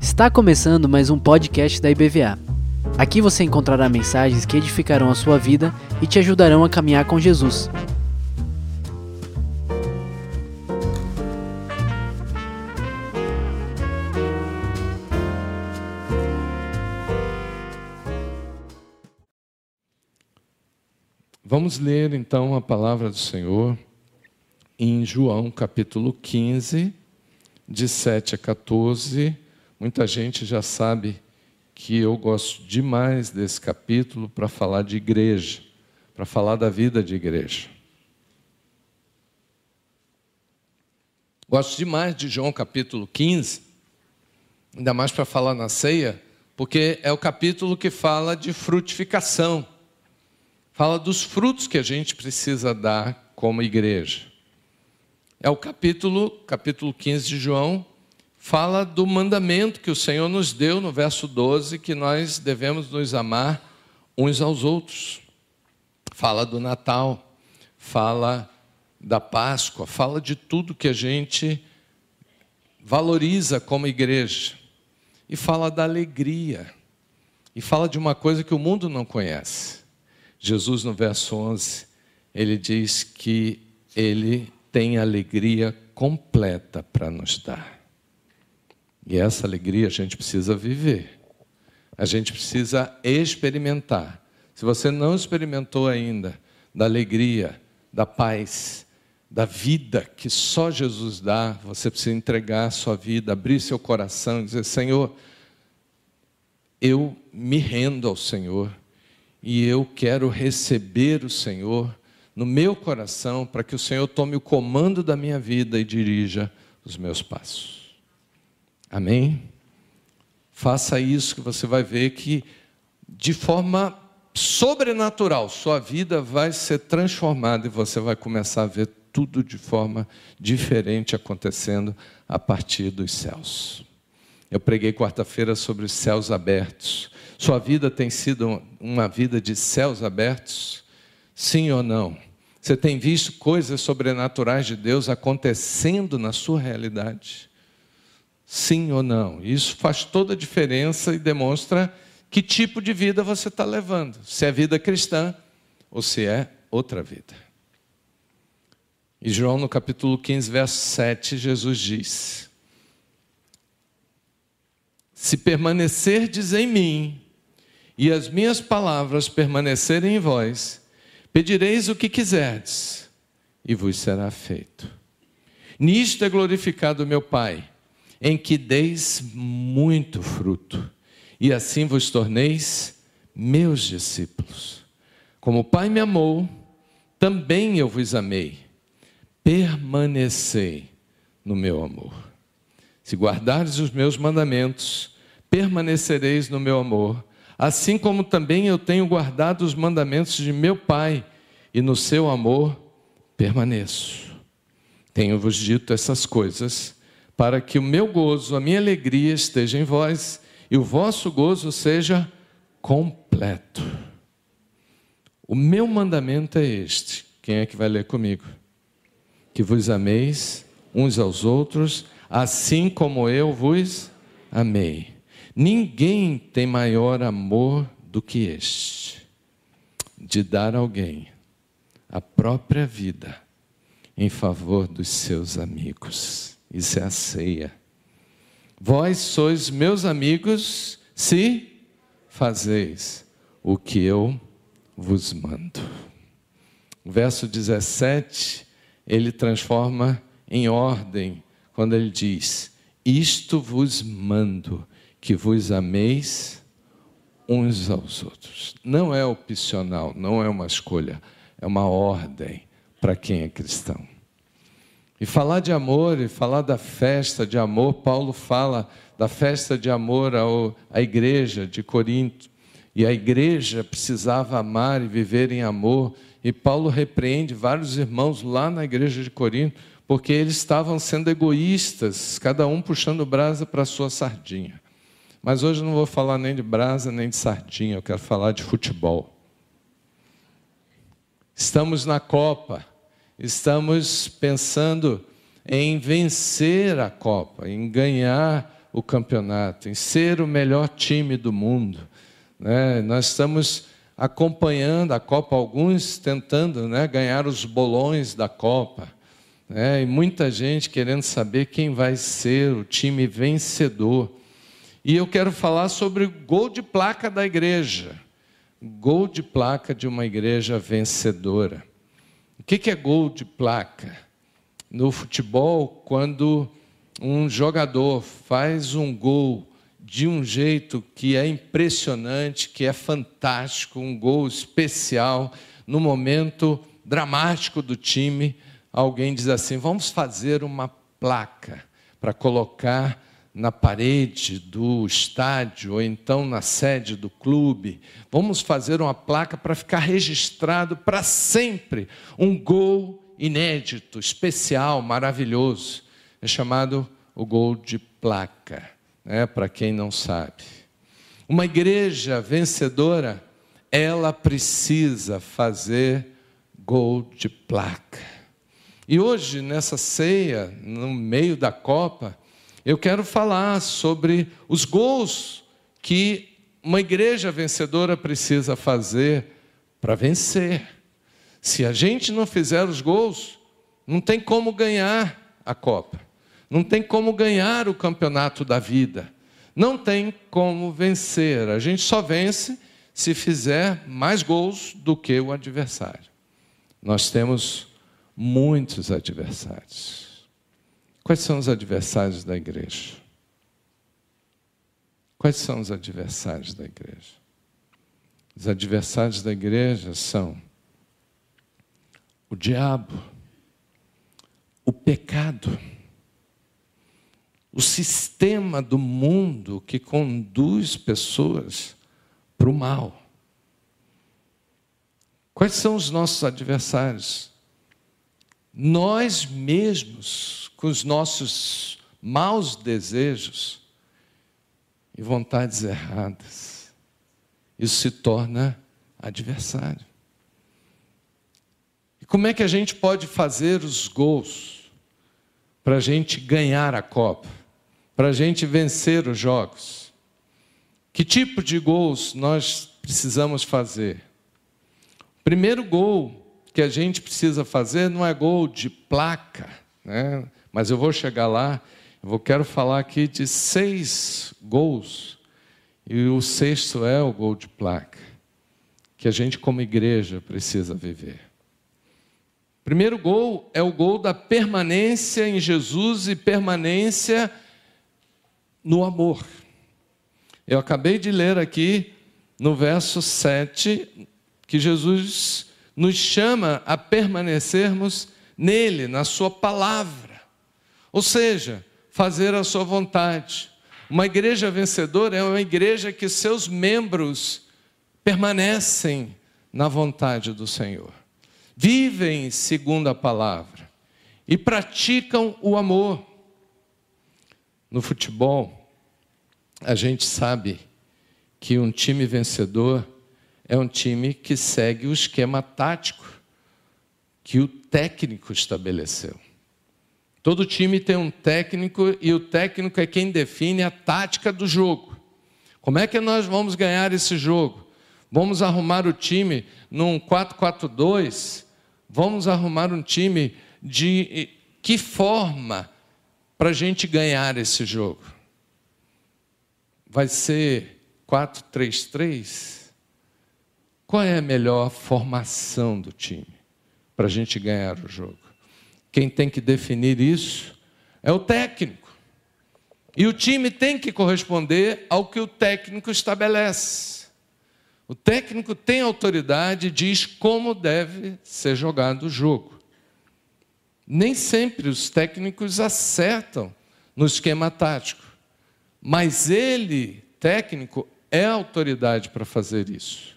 Está começando mais um podcast da IBVA. Aqui você encontrará mensagens que edificarão a sua vida e te ajudarão a caminhar com Jesus. Vamos ler então a palavra do Senhor em João capítulo 15, de 7 a 14. Muita gente já sabe que eu gosto demais desse capítulo para falar de igreja, para falar da vida de igreja. Gosto demais de João capítulo 15, ainda mais para falar na ceia, porque é o capítulo que fala de frutificação, fala dos frutos que a gente precisa dar como igreja. É o capítulo, capítulo 15 de João, fala do mandamento que o Senhor nos deu no verso 12, que nós devemos nos amar uns aos outros. Fala do Natal, fala da Páscoa, fala de tudo que a gente valoriza como igreja. E fala da alegria. E fala de uma coisa que o mundo não conhece. Jesus, no verso 11, ele diz que ele tem alegria completa para nos dar. E essa alegria a gente precisa viver. A gente precisa experimentar. Se você não experimentou ainda da alegria, da paz, da vida que só Jesus dá, você precisa entregar a sua vida, abrir seu coração e dizer: Senhor, eu me rendo ao Senhor e eu quero receber o Senhor no meu coração para que o Senhor tome o comando da minha vida e dirija os meus passos. Amém? Faça isso que você vai ver que, de forma sobrenatural, sua vida vai ser transformada e você vai começar a ver tudo de forma diferente acontecendo a partir dos céus. Eu preguei quarta-feira sobre os céus abertos. Sua vida tem sido uma vida de céus abertos? Sim ou não? Você tem visto coisas sobrenaturais de Deus acontecendo na sua realidade? Sim ou não? Isso faz toda a diferença e demonstra que tipo de vida você está levando. Se é vida cristã ou se é outra vida. E João, no capítulo 15, verso 7, Jesus diz: Se permanecerdes em mim e as minhas palavras permanecerem em vós, pedireis o que quiserdes e vos será feito. Nisto é glorificado meu Pai em que deis muito fruto, e assim vos torneis meus discípulos. Como o Pai me amou, também eu vos amei. Permanecei no meu amor. Se guardares os meus mandamentos, permanecereis no meu amor, assim como também eu tenho guardado os mandamentos de meu Pai, e no seu amor permaneço. Tenho-vos dito essas coisas para que o meu gozo, a minha alegria esteja em vós e o vosso gozo seja completo. O meu mandamento é este. Quem é que vai ler comigo? Que vos ameis uns aos outros, assim como eu vos amei. Ninguém tem maior amor do que este, de dar alguém a própria vida em favor dos seus amigos. Isso é a ceia. Vós sois meus amigos se fazeis o que eu vos mando. O verso 17, ele transforma em ordem, quando ele diz: Isto vos mando, que vos ameis uns aos outros. Não é opcional, não é uma escolha, é uma ordem para quem é cristão. E falar de amor e falar da festa de amor, Paulo fala da festa de amor ao, à igreja de Corinto. E a igreja precisava amar e viver em amor. E Paulo repreende vários irmãos lá na igreja de Corinto, porque eles estavam sendo egoístas, cada um puxando brasa para a sua sardinha. Mas hoje eu não vou falar nem de brasa nem de sardinha, eu quero falar de futebol. Estamos na Copa estamos pensando em vencer a Copa, em ganhar o campeonato, em ser o melhor time do mundo. Né? Nós estamos acompanhando a Copa, alguns tentando né, ganhar os bolões da Copa. Né? E muita gente querendo saber quem vai ser o time vencedor. E eu quero falar sobre gol de placa da igreja. Gol de placa de uma igreja vencedora. O que é gol de placa? No futebol, quando um jogador faz um gol de um jeito que é impressionante, que é fantástico, um gol especial, no momento dramático do time, alguém diz assim: vamos fazer uma placa para colocar na parede do estádio ou então na sede do clube. Vamos fazer uma placa para ficar registrado para sempre um gol inédito, especial, maravilhoso. É chamado o gol de placa, né? para quem não sabe. Uma igreja vencedora, ela precisa fazer gol de placa. E hoje, nessa ceia, no meio da Copa, eu quero falar sobre os gols que uma igreja vencedora precisa fazer para vencer. Se a gente não fizer os gols, não tem como ganhar a Copa, não tem como ganhar o campeonato da vida, não tem como vencer. A gente só vence se fizer mais gols do que o adversário. Nós temos muitos adversários. Quais são os adversários da igreja? Quais são os adversários da igreja? Os adversários da igreja são o diabo, o pecado, o sistema do mundo que conduz pessoas para o mal. Quais são os nossos adversários? Nós mesmos com os nossos maus desejos e vontades erradas. Isso se torna adversário. E como é que a gente pode fazer os gols para a gente ganhar a Copa, para a gente vencer os jogos? Que tipo de gols nós precisamos fazer? O primeiro gol que a gente precisa fazer não é gol de placa, né? Mas eu vou chegar lá, eu quero falar aqui de seis gols, e o sexto é o gol de placa, que a gente, como igreja, precisa viver. Primeiro gol é o gol da permanência em Jesus e permanência no amor. Eu acabei de ler aqui no verso 7 que Jesus nos chama a permanecermos nele, na Sua palavra. Ou seja, fazer a sua vontade. Uma igreja vencedora é uma igreja que seus membros permanecem na vontade do Senhor, vivem segundo a palavra e praticam o amor. No futebol, a gente sabe que um time vencedor é um time que segue o esquema tático que o técnico estabeleceu. Todo time tem um técnico e o técnico é quem define a tática do jogo. Como é que nós vamos ganhar esse jogo? Vamos arrumar o time num 4-4-2? Vamos arrumar um time de que forma para a gente ganhar esse jogo? Vai ser 4-3-3? Qual é a melhor formação do time para a gente ganhar o jogo? Quem tem que definir isso é o técnico. E o time tem que corresponder ao que o técnico estabelece. O técnico tem autoridade e diz como deve ser jogado o jogo. Nem sempre os técnicos acertam no esquema tático, mas ele, técnico, é autoridade para fazer isso.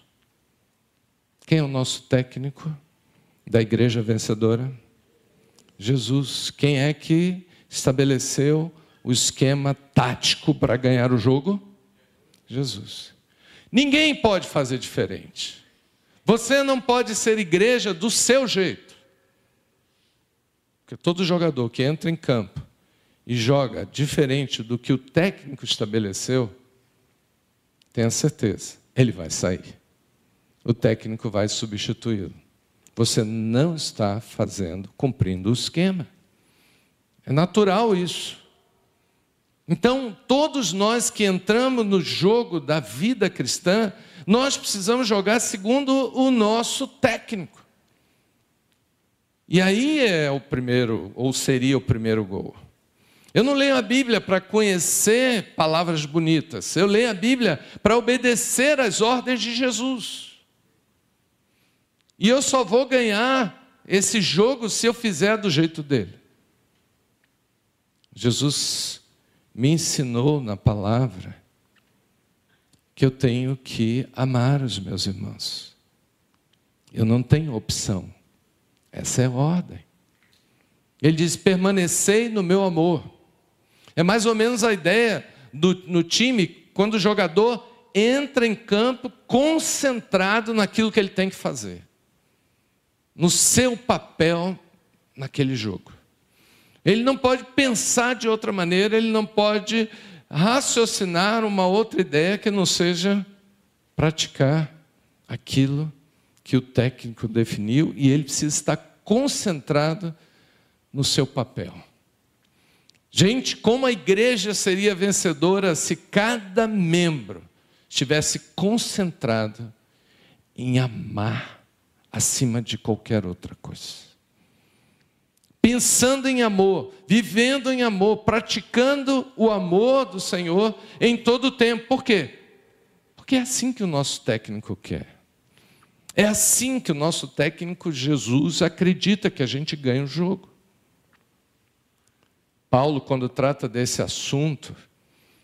Quem é o nosso técnico da igreja vencedora? Jesus. Quem é que estabeleceu o esquema tático para ganhar o jogo? Jesus. Ninguém pode fazer diferente. Você não pode ser igreja do seu jeito. Porque todo jogador que entra em campo e joga diferente do que o técnico estabeleceu, tenha certeza, ele vai sair. O técnico vai substituí-lo. Você não está fazendo, cumprindo o esquema. É natural isso. Então, todos nós que entramos no jogo da vida cristã, nós precisamos jogar segundo o nosso técnico. E aí é o primeiro, ou seria o primeiro gol. Eu não leio a Bíblia para conhecer palavras bonitas, eu leio a Bíblia para obedecer às ordens de Jesus. E eu só vou ganhar esse jogo se eu fizer do jeito dele. Jesus me ensinou na palavra que eu tenho que amar os meus irmãos. Eu não tenho opção. Essa é a ordem. Ele diz: permanecei no meu amor. É mais ou menos a ideia do, no time quando o jogador entra em campo concentrado naquilo que ele tem que fazer, no seu papel naquele jogo. Ele não pode pensar de outra maneira, ele não pode raciocinar uma outra ideia que não seja praticar aquilo que o técnico definiu e ele precisa estar concentrado no seu papel. Gente, como a igreja seria vencedora se cada membro estivesse concentrado em amar acima de qualquer outra coisa pensando em amor, vivendo em amor, praticando o amor do Senhor em todo o tempo. Por quê? Porque é assim que o nosso técnico quer. É assim que o nosso técnico Jesus acredita que a gente ganha o jogo. Paulo, quando trata desse assunto,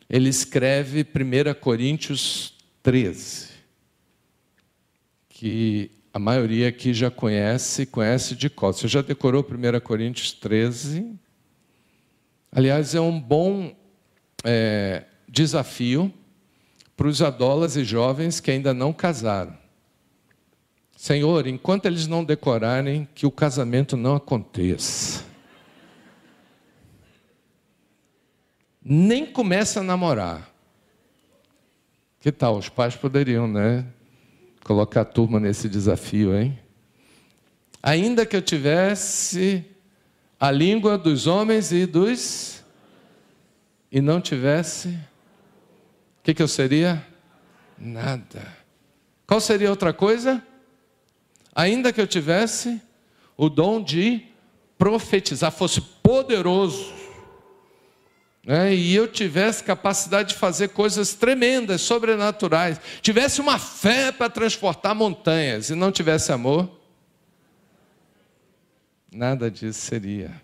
ele escreve 1 Coríntios 13, que a maioria aqui já conhece, conhece de cor. Você já decorou 1 Coríntios 13? Aliás, é um bom é, desafio para os adólas e jovens que ainda não casaram. Senhor, enquanto eles não decorarem, que o casamento não aconteça. Nem comece a namorar. Que tal? Os pais poderiam, né? Colocar a turma nesse desafio, hein? Ainda que eu tivesse a língua dos homens e dos. e não tivesse. O que, que eu seria? Nada. Qual seria outra coisa? Ainda que eu tivesse o dom de profetizar, fosse poderoso né, e eu tivesse capacidade de fazer coisas tremendas, sobrenaturais, tivesse uma fé para transportar montanhas e não tivesse amor, nada disso seria.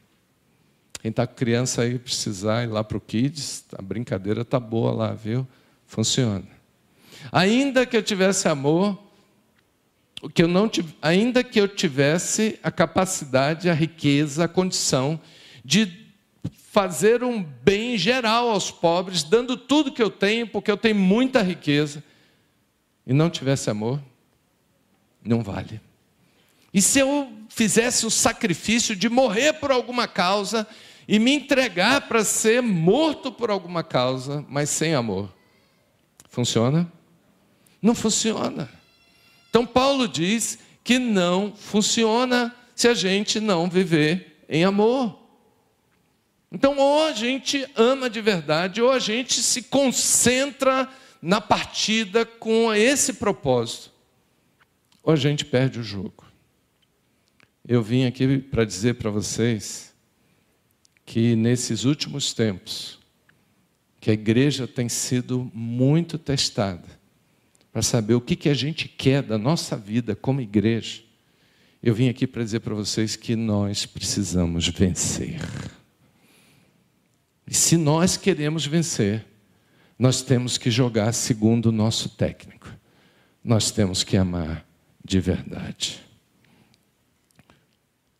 Quem está com criança aí precisar ir lá para o Kids, a brincadeira está boa lá, viu? Funciona. Ainda que eu tivesse amor, que eu não ainda que eu tivesse a capacidade, a riqueza, a condição de fazer um bem geral aos pobres, dando tudo que eu tenho, porque eu tenho muita riqueza, e não tivesse amor, não vale. E se eu fizesse o sacrifício de morrer por alguma causa e me entregar para ser morto por alguma causa, mas sem amor, funciona? Não funciona. Então Paulo diz que não funciona se a gente não viver em amor. Então, ou a gente ama de verdade, ou a gente se concentra na partida com esse propósito, ou a gente perde o jogo. Eu vim aqui para dizer para vocês que nesses últimos tempos, que a igreja tem sido muito testada para saber o que, que a gente quer da nossa vida como igreja. Eu vim aqui para dizer para vocês que nós precisamos vencer. E se nós queremos vencer, nós temos que jogar segundo o nosso técnico. Nós temos que amar de verdade.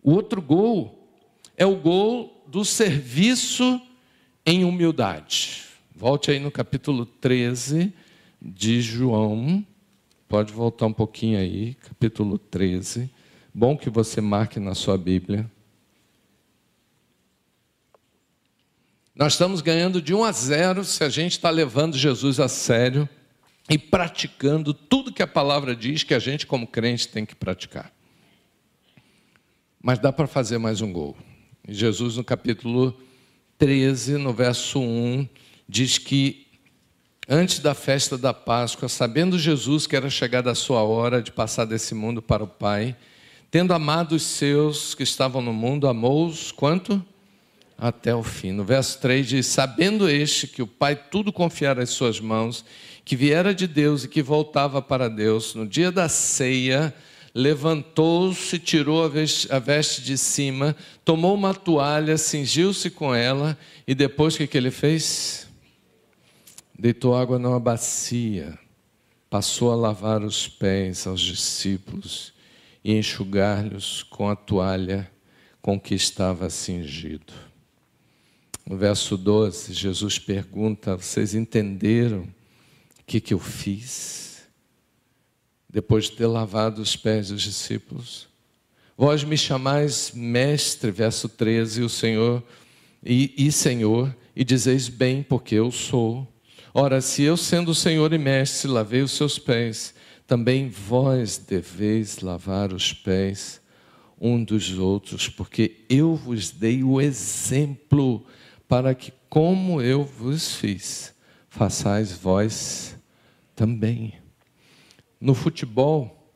O outro gol é o gol do serviço em humildade. Volte aí no capítulo 13 de João. Pode voltar um pouquinho aí, capítulo 13. Bom que você marque na sua Bíblia. Nós estamos ganhando de 1 a 0 se a gente está levando Jesus a sério e praticando tudo que a palavra diz que a gente, como crente, tem que praticar. Mas dá para fazer mais um gol. Jesus, no capítulo 13, no verso 1, diz que antes da festa da Páscoa, sabendo Jesus que era chegada a sua hora de passar desse mundo para o Pai, tendo amado os seus que estavam no mundo, amou-os quanto? Até o fim. No verso 3 diz: Sabendo este que o Pai tudo confiara às suas mãos, que viera de Deus e que voltava para Deus, no dia da ceia, levantou-se, tirou a veste de cima, tomou uma toalha, cingiu-se com ela e depois o que, que ele fez? Deitou água numa bacia, passou a lavar os pés aos discípulos e enxugar-lhes com a toalha com que estava cingido. No verso 12, Jesus pergunta: Vocês entenderam o que, que eu fiz? depois de ter lavado os pés dos discípulos. Vós me chamais mestre, verso 13, o Senhor e, e Senhor, e dizeis bem, porque eu sou. Ora, se eu, sendo Senhor e mestre, lavei os seus pés, também vós deveis lavar os pés um dos outros, porque eu vos dei o exemplo para que, como eu vos fiz, façais vós também. No futebol,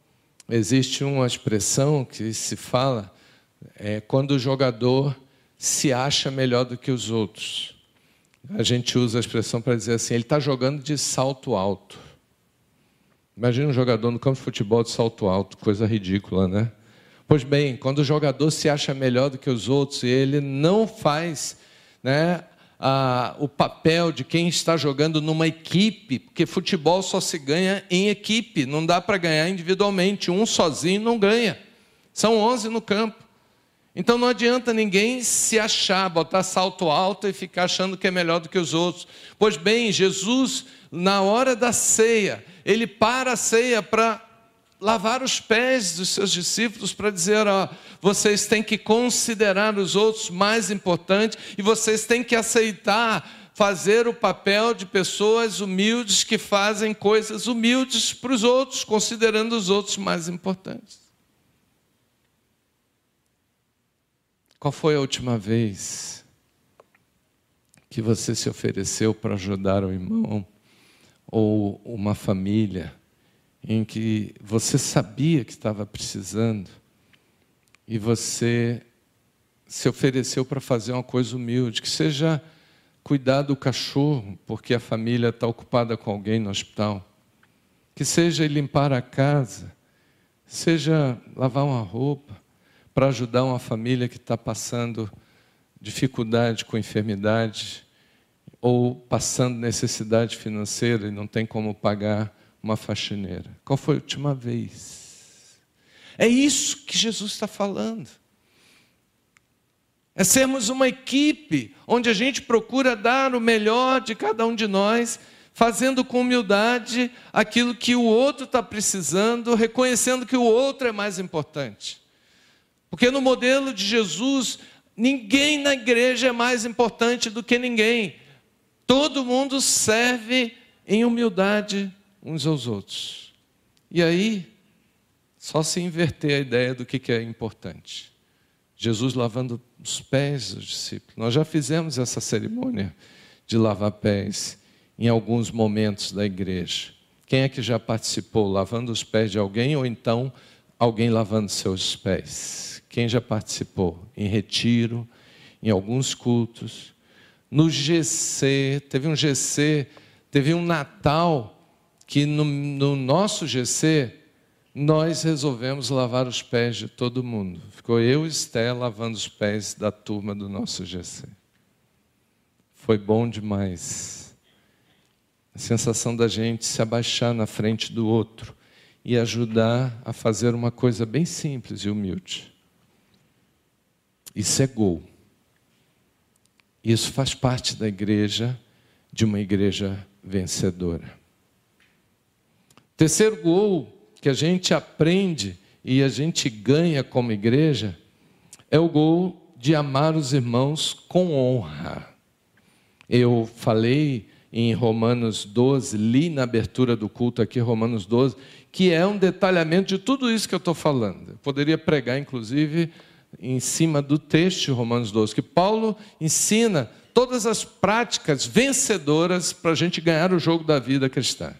existe uma expressão que se fala é, quando o jogador se acha melhor do que os outros. A gente usa a expressão para dizer assim: ele está jogando de salto alto. Imagina um jogador no campo de futebol de salto alto, coisa ridícula, né? Pois bem, quando o jogador se acha melhor do que os outros e ele não faz né, ah, o papel de quem está jogando numa equipe, porque futebol só se ganha em equipe, não dá para ganhar individualmente, um sozinho não ganha. São 11 no campo. Então não adianta ninguém se achar, botar salto alto e ficar achando que é melhor do que os outros. Pois bem, Jesus, na hora da ceia, ele para a ceia para lavar os pés dos seus discípulos para dizer: ó, vocês têm que considerar os outros mais importantes e vocês têm que aceitar fazer o papel de pessoas humildes que fazem coisas humildes para os outros, considerando os outros mais importantes. Qual foi a última vez que você se ofereceu para ajudar um irmão ou uma família? Em que você sabia que estava precisando e você se ofereceu para fazer uma coisa humilde, que seja cuidar do cachorro, porque a família está ocupada com alguém no hospital, que seja limpar a casa, seja lavar uma roupa, para ajudar uma família que está passando dificuldade com enfermidade ou passando necessidade financeira e não tem como pagar uma faxineira? Qual foi a última vez? É isso que Jesus está falando. É sermos uma equipe onde a gente procura dar o melhor de cada um de nós, fazendo com humildade aquilo que o outro está precisando, reconhecendo que o outro é mais importante. Porque no modelo de Jesus, ninguém na igreja é mais importante do que ninguém. Todo mundo serve em humildade uns aos outros. E aí, só se inverter a ideia do que é importante. Jesus lavando os pés dos discípulos. Nós já fizemos essa cerimônia de lavar pés em alguns momentos da igreja. Quem é que já participou lavando os pés de alguém ou então alguém lavando seus pés? Quem já participou em retiro, em alguns cultos? No GC, teve um GC, teve um Natal que no, no nosso GC nós resolvemos lavar os pés de todo mundo. Ficou eu e Esté lavando os pés da turma do nosso GC. Foi bom demais. A sensação da gente se abaixar na frente do outro e ajudar a fazer uma coisa bem simples e humilde. Isso é gol. Isso faz parte da igreja, de uma igreja vencedora. Terceiro gol que a gente aprende e a gente ganha como igreja é o gol de amar os irmãos com honra. Eu falei em Romanos 12, li na abertura do culto aqui, Romanos 12, que é um detalhamento de tudo isso que eu estou falando. Eu poderia pregar, inclusive, em cima do texto de Romanos 12, que Paulo ensina todas as práticas vencedoras para a gente ganhar o jogo da vida cristã.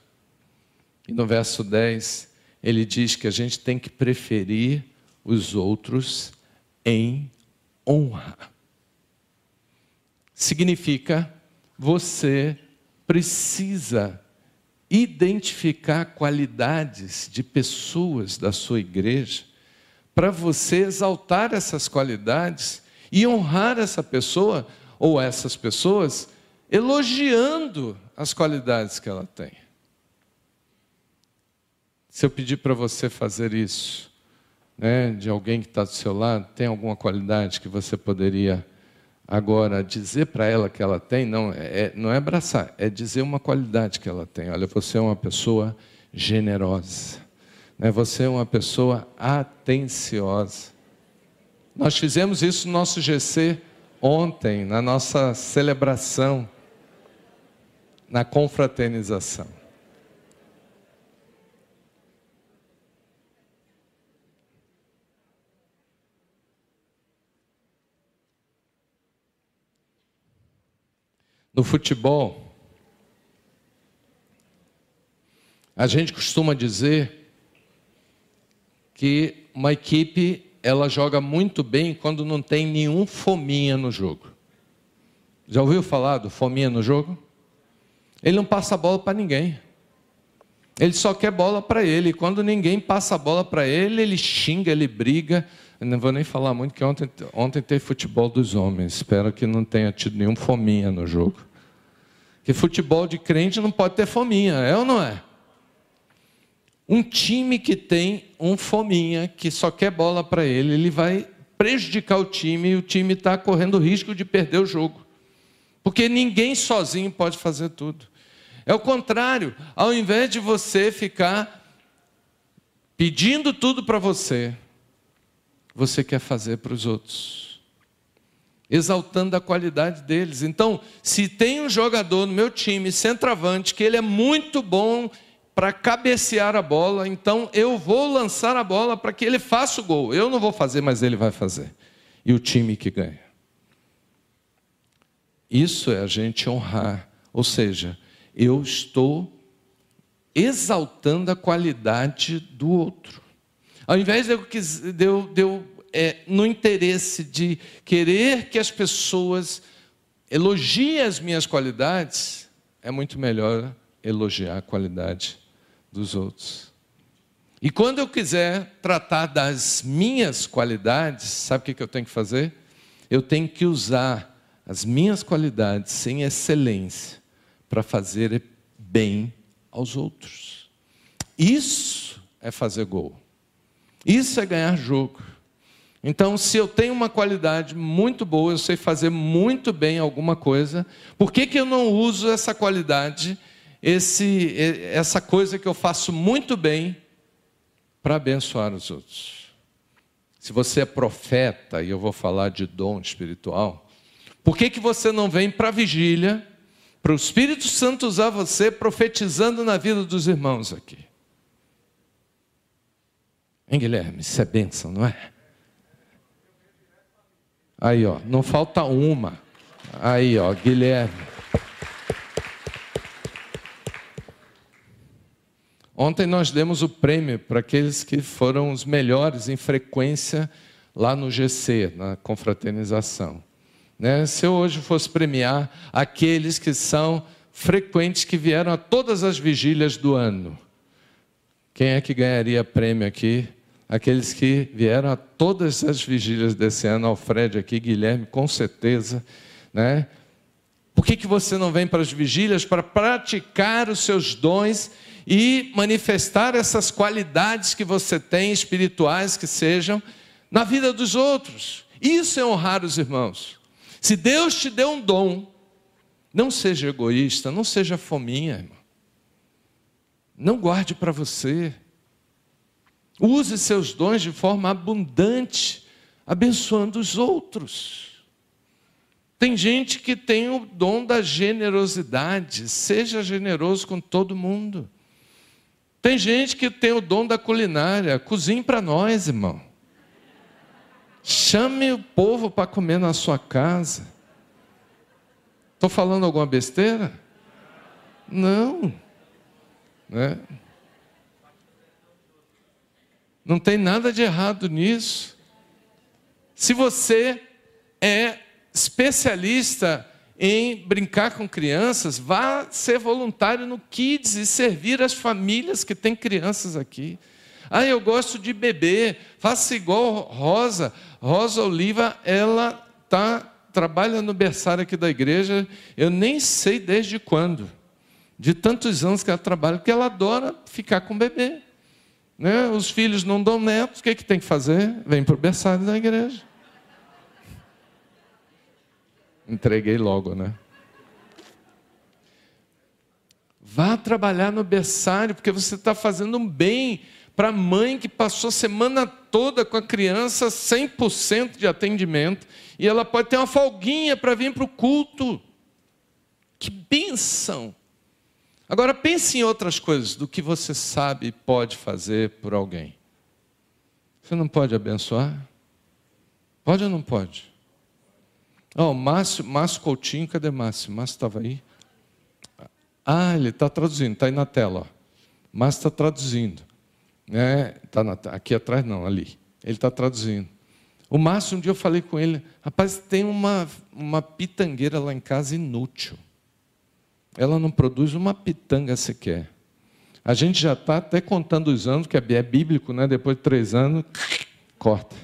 E no verso 10, ele diz que a gente tem que preferir os outros em honra. Significa você precisa identificar qualidades de pessoas da sua igreja para você exaltar essas qualidades e honrar essa pessoa ou essas pessoas elogiando as qualidades que ela tem. Se eu pedir para você fazer isso, né, de alguém que está do seu lado, tem alguma qualidade que você poderia agora dizer para ela que ela tem? Não é, não é abraçar, é dizer uma qualidade que ela tem. Olha, você é uma pessoa generosa, né, você é uma pessoa atenciosa. Nós fizemos isso no nosso GC ontem, na nossa celebração, na confraternização. No futebol, a gente costuma dizer que uma equipe ela joga muito bem quando não tem nenhum fominha no jogo. Já ouviu falar do fominha no jogo? Ele não passa a bola para ninguém. Ele só quer bola para ele. E quando ninguém passa a bola para ele, ele xinga, ele briga. Eu não vou nem falar muito, que ontem, ontem teve futebol dos homens. Espero que não tenha tido nenhum fominha no jogo. Que futebol de crente não pode ter fominha, é ou não é? Um time que tem um fominha, que só quer bola para ele, ele vai prejudicar o time e o time está correndo risco de perder o jogo. Porque ninguém sozinho pode fazer tudo. É o contrário, ao invés de você ficar pedindo tudo para você, você quer fazer para os outros, exaltando a qualidade deles. Então, se tem um jogador no meu time, centroavante, que ele é muito bom para cabecear a bola, então eu vou lançar a bola para que ele faça o gol. Eu não vou fazer, mas ele vai fazer. E o time que ganha. Isso é a gente honrar. Ou seja, eu estou exaltando a qualidade do outro. Ao invés de eu, de eu, de eu é, no interesse de querer que as pessoas elogiem as minhas qualidades, é muito melhor elogiar a qualidade dos outros. E quando eu quiser tratar das minhas qualidades, sabe o que eu tenho que fazer? Eu tenho que usar as minhas qualidades em excelência para fazer bem aos outros. Isso é fazer gol. Isso é ganhar jogo. Então, se eu tenho uma qualidade muito boa, eu sei fazer muito bem alguma coisa, por que, que eu não uso essa qualidade esse, essa coisa que eu faço muito bem para abençoar os outros. Se você é profeta, e eu vou falar de dom espiritual, por que, que você não vem para a vigília, para o Espírito Santo usar você profetizando na vida dos irmãos aqui? Hein, Guilherme? Isso é bênção, não é? Aí, ó, não falta uma. Aí, ó, Guilherme. Ontem nós demos o prêmio para aqueles que foram os melhores em frequência lá no GC, na confraternização. Né? Se eu hoje fosse premiar aqueles que são frequentes, que vieram a todas as vigílias do ano, quem é que ganharia prêmio aqui? Aqueles que vieram a todas as vigílias desse ano, Alfred aqui, Guilherme, com certeza. Né? Por que, que você não vem para as vigílias? Para praticar os seus dons e manifestar essas qualidades que você tem, espirituais que sejam, na vida dos outros. Isso é honrar os irmãos. Se Deus te deu um dom, não seja egoísta, não seja fominha, irmão. Não guarde para você. Use seus dons de forma abundante, abençoando os outros. Tem gente que tem o dom da generosidade, seja generoso com todo mundo. Tem gente que tem o dom da culinária, cozinhe para nós, irmão. Chame o povo para comer na sua casa. Estou falando alguma besteira? Não. Né? Não tem nada de errado nisso. Se você é especialista em brincar com crianças, vá ser voluntário no Kids e servir as famílias que têm crianças aqui. Ah, eu gosto de beber, faça igual Rosa. Rosa Oliva, ela tá, trabalha no berçário aqui da igreja, eu nem sei desde quando, de tantos anos que ela trabalha, porque ela adora ficar com bebê. Né? Os filhos não dão netos, o que, é que tem que fazer? Vem para o berçário da igreja. Entreguei logo, né? Vá trabalhar no berçário, porque você está fazendo um bem para a mãe que passou a semana toda com a criança 100% de atendimento e ela pode ter uma folguinha para vir para o culto. Que bênção! Agora pense em outras coisas do que você sabe e pode fazer por alguém. Você não pode abençoar? Pode ou não pode? Oh, Márcio, Márcio Coutinho, cadê Márcio? Márcio estava aí? Ah, ele está traduzindo, está aí na tela. Ó. Márcio está traduzindo. É, tá na, aqui atrás não, ali. Ele está traduzindo. O Márcio, um dia eu falei com ele, rapaz, tem uma, uma pitangueira lá em casa inútil. Ela não produz uma pitanga sequer. A gente já está até contando os anos, que é bíblico, né? depois de três anos, corta.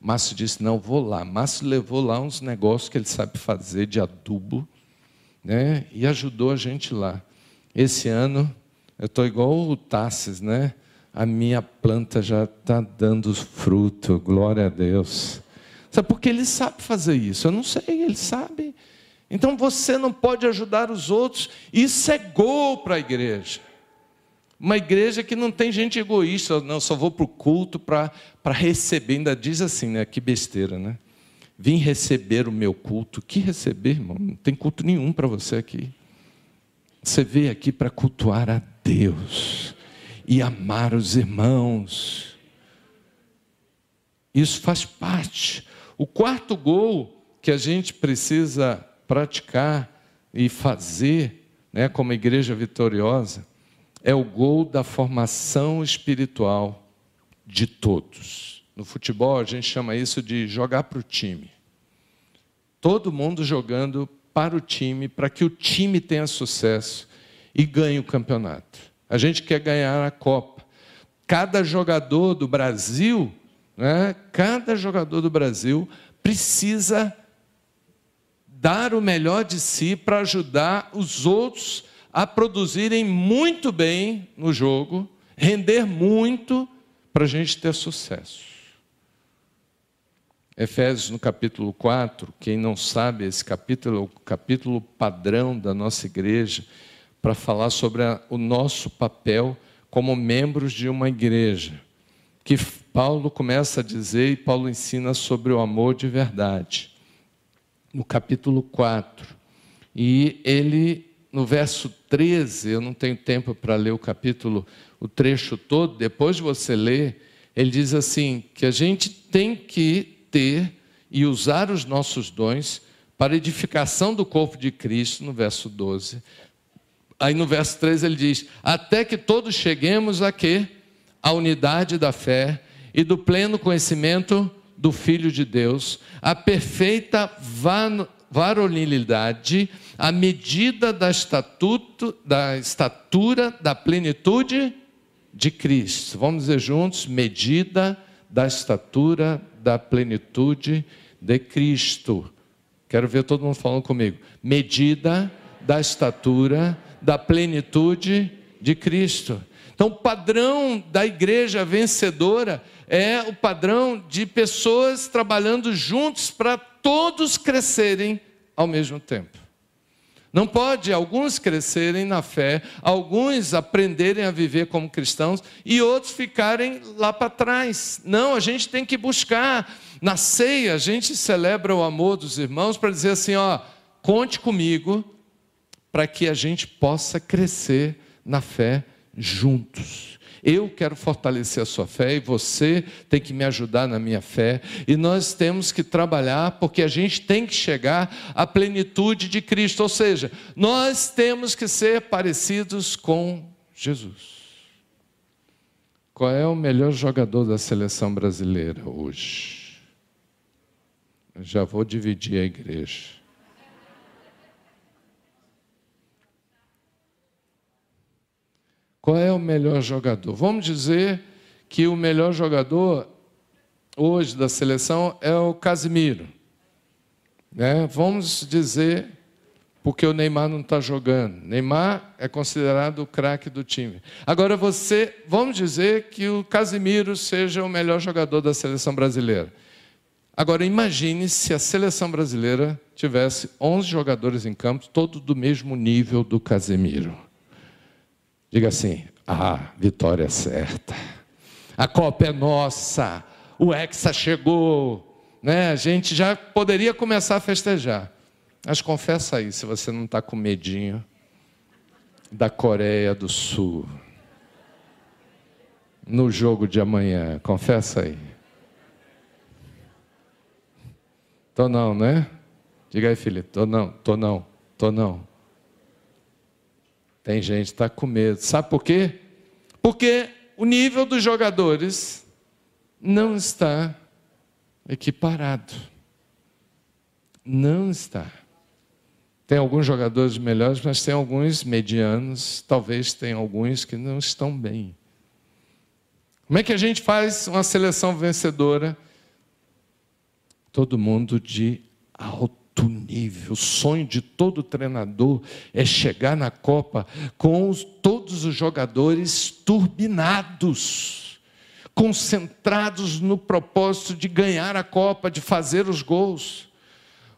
Márcio disse: Não, vou lá. Márcio levou lá uns negócios que ele sabe fazer de adubo, né? E ajudou a gente lá. Esse ano, eu estou igual o Tassis, né? A minha planta já está dando fruto, glória a Deus. Sabe, porque ele sabe fazer isso. Eu não sei, ele sabe. Então você não pode ajudar os outros. Isso é gol para a igreja. Uma igreja que não tem gente egoísta, não, só vou para o culto para receber. Ainda diz assim, né? Que besteira, né? Vim receber o meu culto. Que receber, irmão? Não tem culto nenhum para você aqui. Você veio aqui para cultuar a Deus e amar os irmãos. Isso faz parte. O quarto gol que a gente precisa praticar e fazer, né, como igreja vitoriosa, é o gol da formação espiritual de todos. No futebol, a gente chama isso de jogar para o time. Todo mundo jogando para o time, para que o time tenha sucesso e ganhe o campeonato. A gente quer ganhar a Copa. Cada jogador do Brasil, né, cada jogador do Brasil precisa dar o melhor de si para ajudar os outros a produzirem muito bem no jogo, render muito para a gente ter sucesso. Efésios no capítulo 4, quem não sabe, esse capítulo é o capítulo padrão da nossa igreja para falar sobre a, o nosso papel como membros de uma igreja. Que Paulo começa a dizer e Paulo ensina sobre o amor de verdade. No capítulo 4. E ele no verso 13, eu não tenho tempo para ler o capítulo, o trecho todo, depois de você ler, ele diz assim: que a gente tem que ter e usar os nossos dons para edificação do corpo de Cristo, no verso 12. Aí no verso 13 ele diz: até que todos cheguemos a quê? A unidade da fé e do pleno conhecimento do Filho de Deus, a perfeita varonilidade, à medida da, estatuto, da estatura da plenitude de Cristo. Vamos dizer juntos: medida da estatura da plenitude de Cristo. Quero ver todo mundo falando comigo. Medida da estatura da plenitude de Cristo. Então, o padrão da igreja vencedora é o padrão de pessoas trabalhando juntos para todos crescerem ao mesmo tempo. Não pode alguns crescerem na fé, alguns aprenderem a viver como cristãos e outros ficarem lá para trás. Não, a gente tem que buscar. Na ceia, a gente celebra o amor dos irmãos para dizer assim: ó, conte comigo para que a gente possa crescer na fé juntos. Eu quero fortalecer a sua fé e você tem que me ajudar na minha fé. E nós temos que trabalhar porque a gente tem que chegar à plenitude de Cristo. Ou seja, nós temos que ser parecidos com Jesus. Qual é o melhor jogador da seleção brasileira hoje? Já vou dividir a igreja. Qual é o melhor jogador? Vamos dizer que o melhor jogador hoje da seleção é o Casimiro. Né? Vamos dizer, porque o Neymar não está jogando. Neymar é considerado o craque do time. Agora você, vamos dizer que o Casimiro seja o melhor jogador da seleção brasileira. Agora imagine se a seleção brasileira tivesse 11 jogadores em campo, todos do mesmo nível do Casemiro. Diga assim: ah, vitória certa. A Copa é nossa. O Hexa chegou. Né? A gente já poderia começar a festejar. Mas confessa aí se você não está com medinho da Coreia do Sul no jogo de amanhã. Confessa aí. Tô não, né? Diga aí, filho. Tô não, tô não, tô não. Tem gente que está com medo. Sabe por quê? Porque o nível dos jogadores não está equiparado. Não está. Tem alguns jogadores melhores, mas tem alguns medianos, talvez tem alguns que não estão bem. Como é que a gente faz uma seleção vencedora? Todo mundo de alto alto nível. O sonho de todo treinador é chegar na Copa com os, todos os jogadores turbinados, concentrados no propósito de ganhar a Copa, de fazer os gols.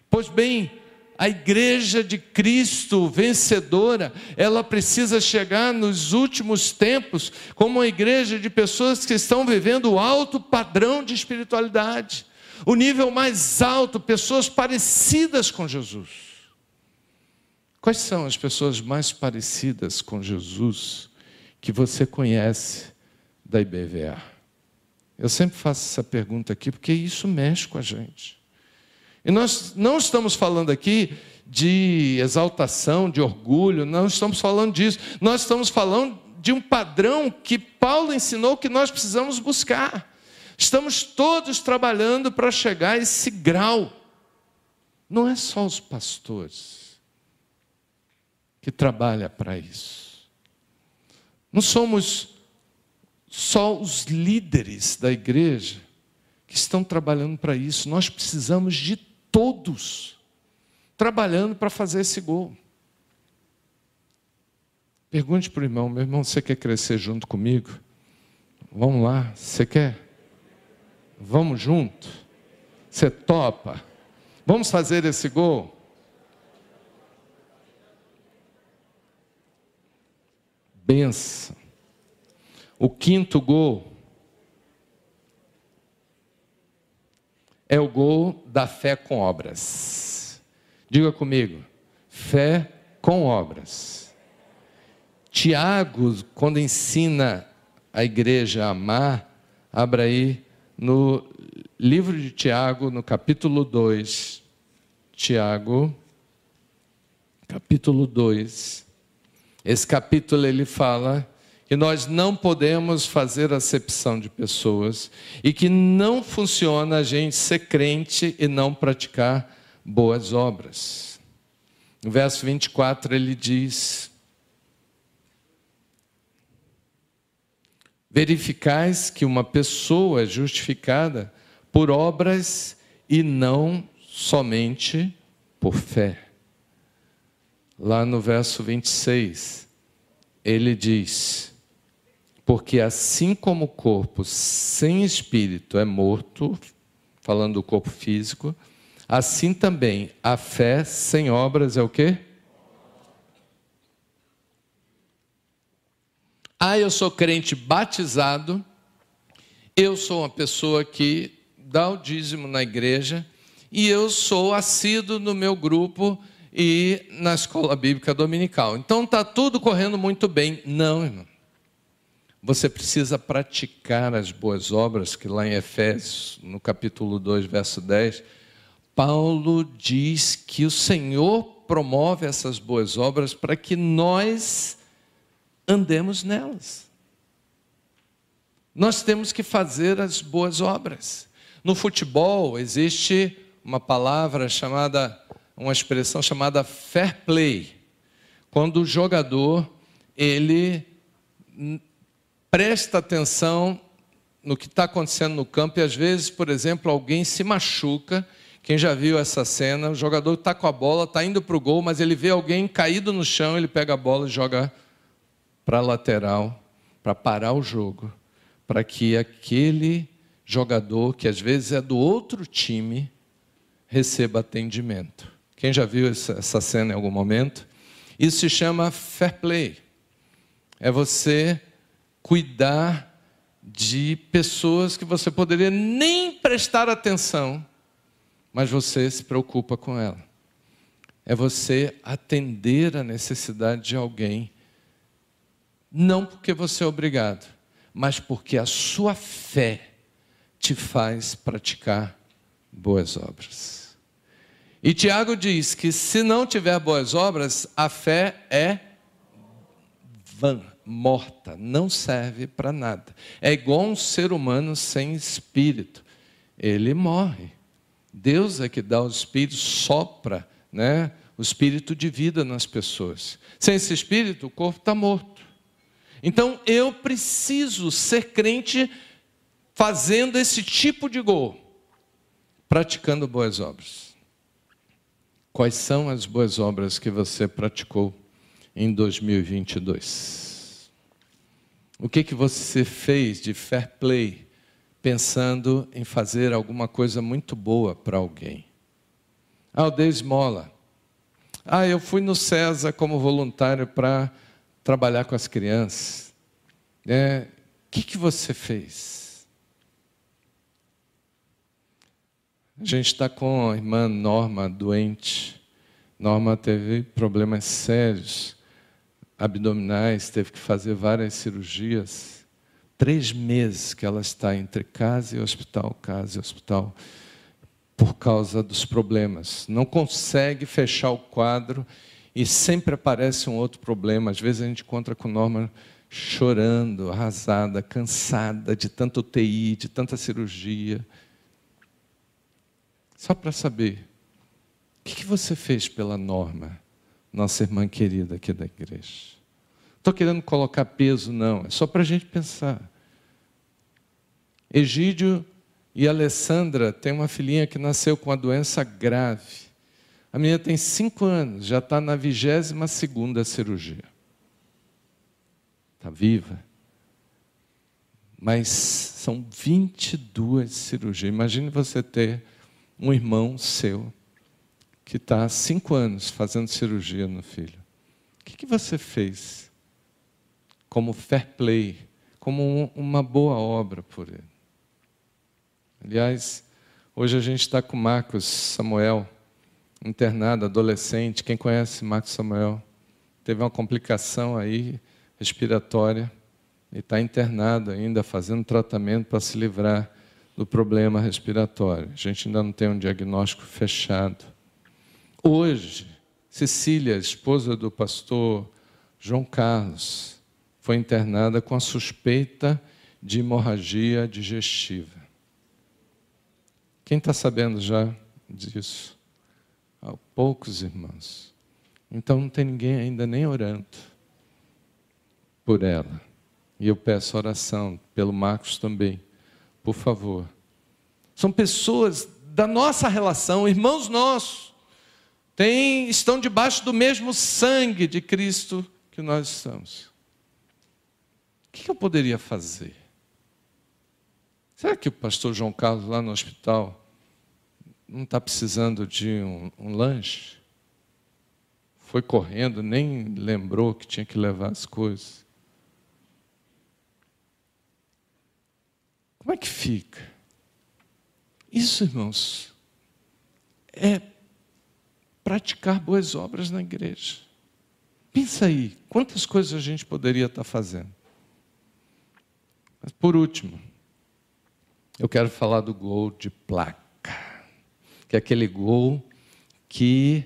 Pois bem, a igreja de Cristo vencedora, ela precisa chegar nos últimos tempos como uma igreja de pessoas que estão vivendo o alto padrão de espiritualidade o nível mais alto, pessoas parecidas com Jesus. Quais são as pessoas mais parecidas com Jesus que você conhece da IBVA? Eu sempre faço essa pergunta aqui porque isso mexe com a gente. E nós não estamos falando aqui de exaltação, de orgulho, não estamos falando disso. Nós estamos falando de um padrão que Paulo ensinou que nós precisamos buscar. Estamos todos trabalhando para chegar a esse grau. Não é só os pastores que trabalham para isso. Não somos só os líderes da igreja que estão trabalhando para isso. Nós precisamos de todos trabalhando para fazer esse gol. Pergunte para o irmão, meu irmão, você quer crescer junto comigo? Vamos lá, você quer? Vamos junto? Você topa? Vamos fazer esse gol? Benção. O quinto gol é o gol da fé com obras. Diga comigo, fé com obras. Tiago, quando ensina a igreja a amar, abra aí no livro de Tiago, no capítulo 2, Tiago, capítulo 2. Esse capítulo ele fala que nós não podemos fazer acepção de pessoas e que não funciona a gente ser crente e não praticar boas obras. No verso 24 ele diz: verificais que uma pessoa é justificada por obras e não somente por fé. Lá no verso 26, ele diz: Porque assim como o corpo sem espírito é morto, falando do corpo físico, assim também a fé sem obras é o quê? Ah, eu sou crente batizado, eu sou uma pessoa que dá o dízimo na igreja e eu sou assíduo no meu grupo e na escola bíblica dominical. Então está tudo correndo muito bem. Não, irmão. Você precisa praticar as boas obras, que lá em Efésios, no capítulo 2, verso 10, Paulo diz que o Senhor promove essas boas obras para que nós andemos nelas. Nós temos que fazer as boas obras. No futebol existe uma palavra chamada, uma expressão chamada fair play. Quando o jogador ele presta atenção no que está acontecendo no campo e às vezes, por exemplo, alguém se machuca. Quem já viu essa cena? O jogador está com a bola, está indo para o gol, mas ele vê alguém caído no chão, ele pega a bola e joga para a lateral, para parar o jogo, para que aquele jogador, que às vezes é do outro time, receba atendimento. Quem já viu essa cena em algum momento? Isso se chama fair play. É você cuidar de pessoas que você poderia nem prestar atenção, mas você se preocupa com ela. É você atender a necessidade de alguém, não porque você é obrigado, mas porque a sua fé te faz praticar boas obras. E Tiago diz que se não tiver boas obras, a fé é vã, morta, não serve para nada. É igual um ser humano sem espírito. Ele morre. Deus é que dá o espírito, sopra né, o espírito de vida nas pessoas. Sem esse espírito, o corpo está morto. Então eu preciso ser crente fazendo esse tipo de gol, praticando boas obras. Quais são as boas obras que você praticou em 2022? O que que você fez de fair play pensando em fazer alguma coisa muito boa para alguém? Ah, eu dei esmola. Ah, eu fui no César como voluntário para trabalhar com as crianças. É, o que, que você fez? A gente está com a irmã Norma doente. Norma teve problemas sérios abdominais, teve que fazer várias cirurgias. Três meses que ela está entre casa e hospital, casa e hospital, por causa dos problemas. Não consegue fechar o quadro e sempre aparece um outro problema. Às vezes a gente encontra com Norma chorando, arrasada, cansada de tanta UTI, de tanta cirurgia. Só para saber, o que você fez pela Norma, nossa irmã querida aqui da igreja? Estou querendo colocar peso, não, é só para a gente pensar. Egídio e Alessandra têm uma filhinha que nasceu com uma doença grave. A menina tem cinco anos, já está na vigésima segunda cirurgia. Está viva. Mas são 22 cirurgias. Imagine você ter um irmão seu que está há cinco anos fazendo cirurgia no filho. O que, que você fez como fair play, como um, uma boa obra por ele? Aliás, hoje a gente está com Marcos Samuel, internado, adolescente. Quem conhece Marcos Samuel? Teve uma complicação aí respiratória e está internado ainda, fazendo tratamento para se livrar do problema respiratório. A gente ainda não tem um diagnóstico fechado. Hoje, Cecília, esposa do pastor João Carlos, foi internada com a suspeita de hemorragia digestiva. Quem está sabendo já disso? Poucos irmãos. Então não tem ninguém ainda nem orando por ela. E eu peço oração pelo Marcos também por favor. São pessoas da nossa relação, irmãos nossos, têm, estão debaixo do mesmo sangue de Cristo que nós estamos. O que eu poderia fazer? Será que o pastor João Carlos, lá no hospital, não está precisando de um, um lanche? Foi correndo, nem lembrou que tinha que levar as coisas. Como é que fica? Isso, irmãos, é praticar boas obras na igreja. Pensa aí, quantas coisas a gente poderia estar fazendo. Mas por último, eu quero falar do gol de placa que é aquele gol que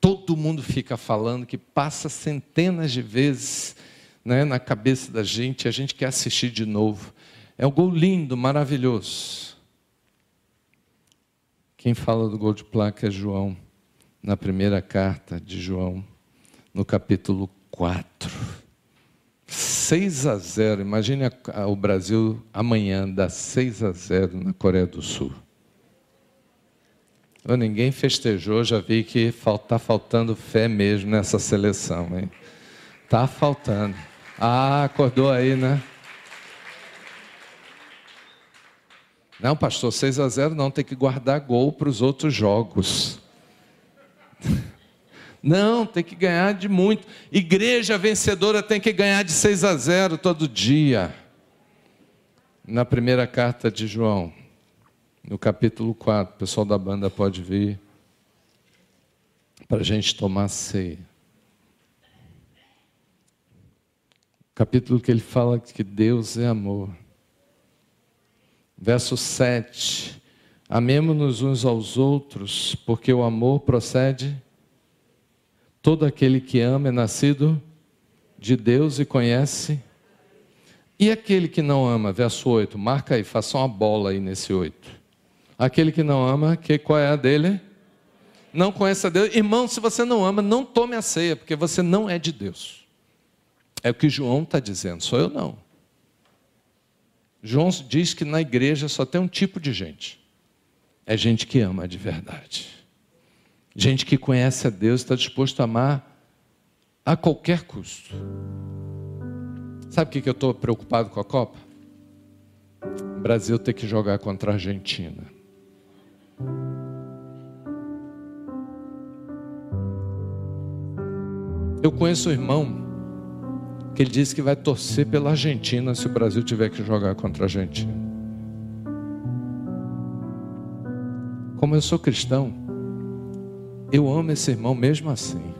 todo mundo fica falando, que passa centenas de vezes né, na cabeça da gente, a gente quer assistir de novo. É um gol lindo, maravilhoso. Quem fala do gol de placa é João, na primeira carta de João, no capítulo 4. 6 a 0. Imagine o Brasil amanhã dar 6 a 0 na Coreia do Sul. Ninguém festejou, já vi que está faltando fé mesmo nessa seleção. Está faltando. Ah, acordou aí, né? Não, pastor, 6 a 0 não, tem que guardar gol para os outros jogos. Não, tem que ganhar de muito. Igreja vencedora tem que ganhar de 6 a 0 todo dia. Na primeira carta de João, no capítulo 4, o pessoal da banda pode vir para a gente tomar ceia. Capítulo que ele fala que Deus é amor. Verso 7. Amemos-nos uns aos outros, porque o amor procede Todo aquele que ama é nascido de Deus e conhece. E aquele que não ama, verso 8, marca aí, faça uma bola aí nesse 8. Aquele que não ama, que qual é a dele? Não conhece a Deus. Irmão, se você não ama, não tome a ceia, porque você não é de Deus. É o que João está dizendo, sou eu não. João diz que na igreja só tem um tipo de gente. É gente que ama de verdade. Gente que conhece a Deus está disposto a amar a qualquer custo. Sabe o que eu estou preocupado com a Copa? O Brasil ter que jogar contra a Argentina. Eu conheço um irmão que ele disse que vai torcer pela Argentina se o Brasil tiver que jogar contra a Argentina. Como eu sou cristão, eu amo esse irmão mesmo assim.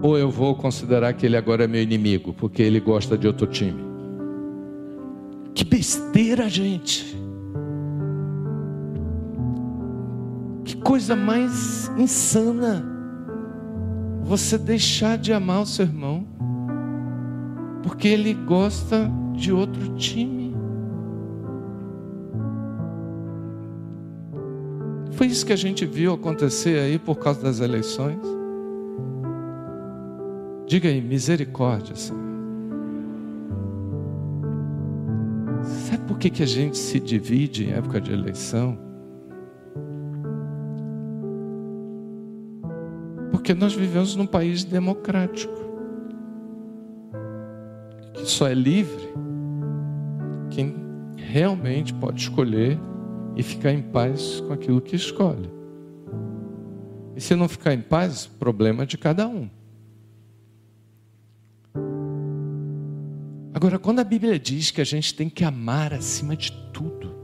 Ou eu vou considerar que ele agora é meu inimigo, porque ele gosta de outro time. Que besteira, gente. Que coisa mais insana. Você deixar de amar o seu irmão porque ele gosta de outro time. Foi isso que a gente viu acontecer aí por causa das eleições. Diga aí, misericórdia, Senhor. Que, que a gente se divide em época de eleição? Porque nós vivemos num país democrático que só é livre quem realmente pode escolher e ficar em paz com aquilo que escolhe. E se não ficar em paz, problema de cada um. Agora, quando a Bíblia diz que a gente tem que amar acima de tudo,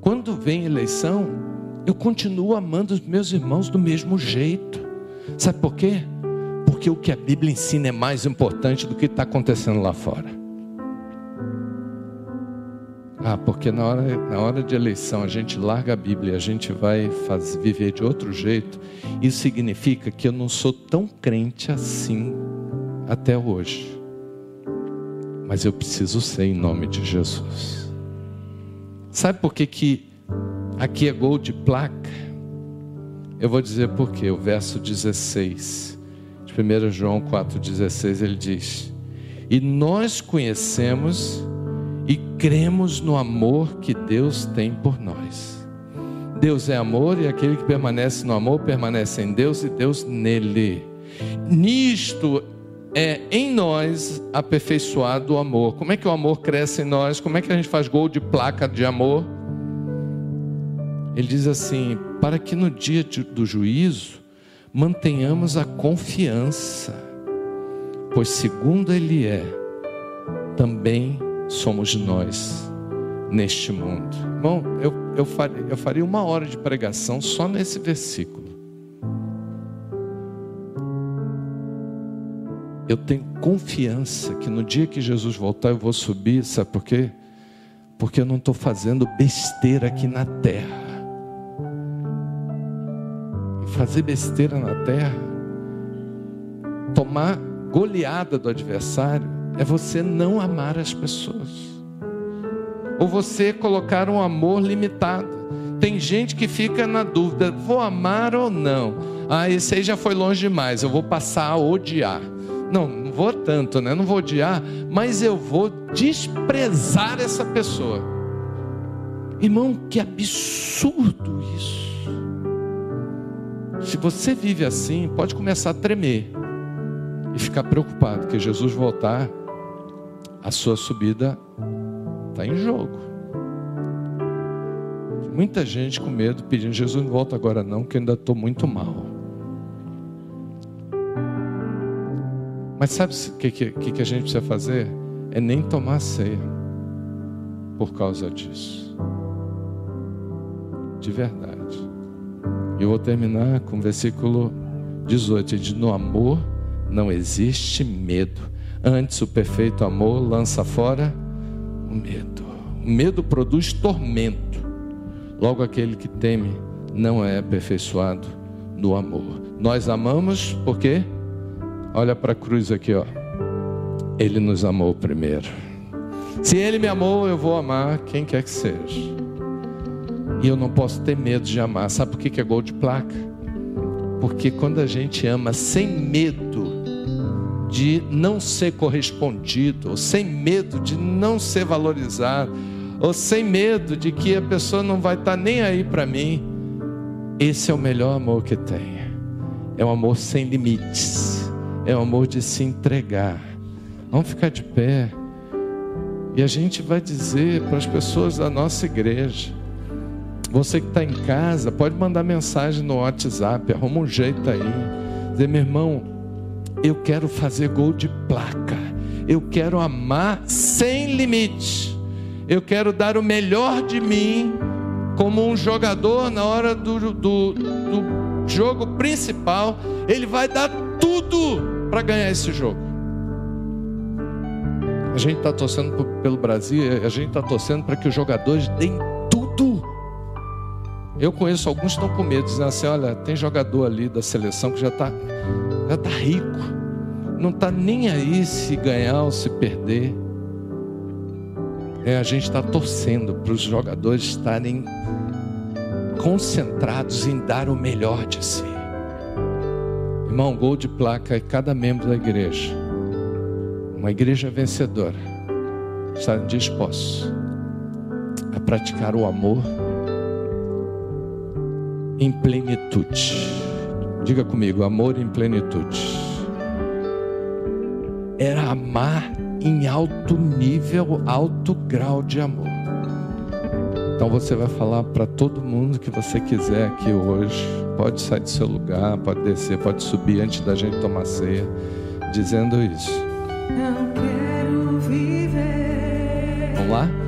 quando vem eleição, eu continuo amando os meus irmãos do mesmo jeito. Sabe por quê? porque o que a Bíblia ensina é mais importante do que está acontecendo lá fora. Ah, porque na hora, na hora de eleição a gente larga a Bíblia, a gente vai fazer, viver de outro jeito. Isso significa que eu não sou tão crente assim até hoje. Mas eu preciso ser em nome de Jesus. Sabe por que, que aqui é gol de placa? Eu vou dizer por quê. O verso 16 1 João 4,16 ele diz: E nós conhecemos e cremos no amor que Deus tem por nós. Deus é amor e aquele que permanece no amor permanece em Deus e Deus nele. Nisto é em nós aperfeiçoado o amor. Como é que o amor cresce em nós? Como é que a gente faz gol de placa de amor? Ele diz assim: para que no dia do juízo mantenhamos a confiança, pois segundo Ele é, também somos nós neste mundo. Irmão, eu, eu, faria, eu faria uma hora de pregação só nesse versículo. Eu tenho confiança que no dia que Jesus voltar eu vou subir, sabe por quê? Porque eu não estou fazendo besteira aqui na terra. E fazer besteira na terra, tomar goleada do adversário, é você não amar as pessoas ou você colocar um amor limitado. Tem gente que fica na dúvida: vou amar ou não? Ah, esse aí já foi longe demais, eu vou passar a odiar. Não, não vou tanto, né? Não vou odiar, mas eu vou desprezar essa pessoa. Irmão, que absurdo isso. Se você vive assim, pode começar a tremer e ficar preocupado que Jesus voltar, a sua subida Está em jogo. Muita gente com medo pedindo, Jesus não volta agora não, que eu ainda estou muito mal. Mas sabe o que, que, que a gente precisa fazer? É nem tomar ceia por causa disso. De verdade. Eu vou terminar com o versículo 18: diz, No amor não existe medo. Antes o perfeito amor lança fora o medo. O medo produz tormento. Logo, aquele que teme não é aperfeiçoado no amor. Nós amamos porque, olha para a cruz aqui, ó. Ele nos amou primeiro. Se ele me amou, eu vou amar quem quer que seja. E eu não posso ter medo de amar. Sabe por que é gol de placa? Porque quando a gente ama sem medo, de não ser correspondido, ou sem medo de não ser valorizado, ou sem medo de que a pessoa não vai estar nem aí para mim. Esse é o melhor amor que tem. É um amor sem limites. É um amor de se entregar. Vamos ficar de pé. E a gente vai dizer para as pessoas da nossa igreja. Você que está em casa, pode mandar mensagem no WhatsApp, arruma um jeito aí. Dizer, meu irmão, eu quero fazer gol de placa. Eu quero amar sem limite. Eu quero dar o melhor de mim como um jogador na hora do, do, do jogo principal. Ele vai dar tudo para ganhar esse jogo. A gente está torcendo pelo Brasil, a gente está torcendo para que os jogadores deem tudo. Eu conheço alguns que estão com medo, dizendo assim: olha, tem jogador ali da seleção que já está já está rico, não está nem aí se ganhar ou se perder. É, a gente está torcendo para os jogadores estarem concentrados em dar o melhor de si. Irmão, gol de placa é cada membro da igreja. Uma igreja vencedora. Estarem dispostos a praticar o amor em plenitude. Diga comigo, amor em plenitude. Era amar em alto nível, alto grau de amor. Então você vai falar para todo mundo que você quiser aqui hoje. Pode sair do seu lugar, pode descer, pode subir antes da gente tomar ceia, dizendo isso. Não quero viver. Vamos lá?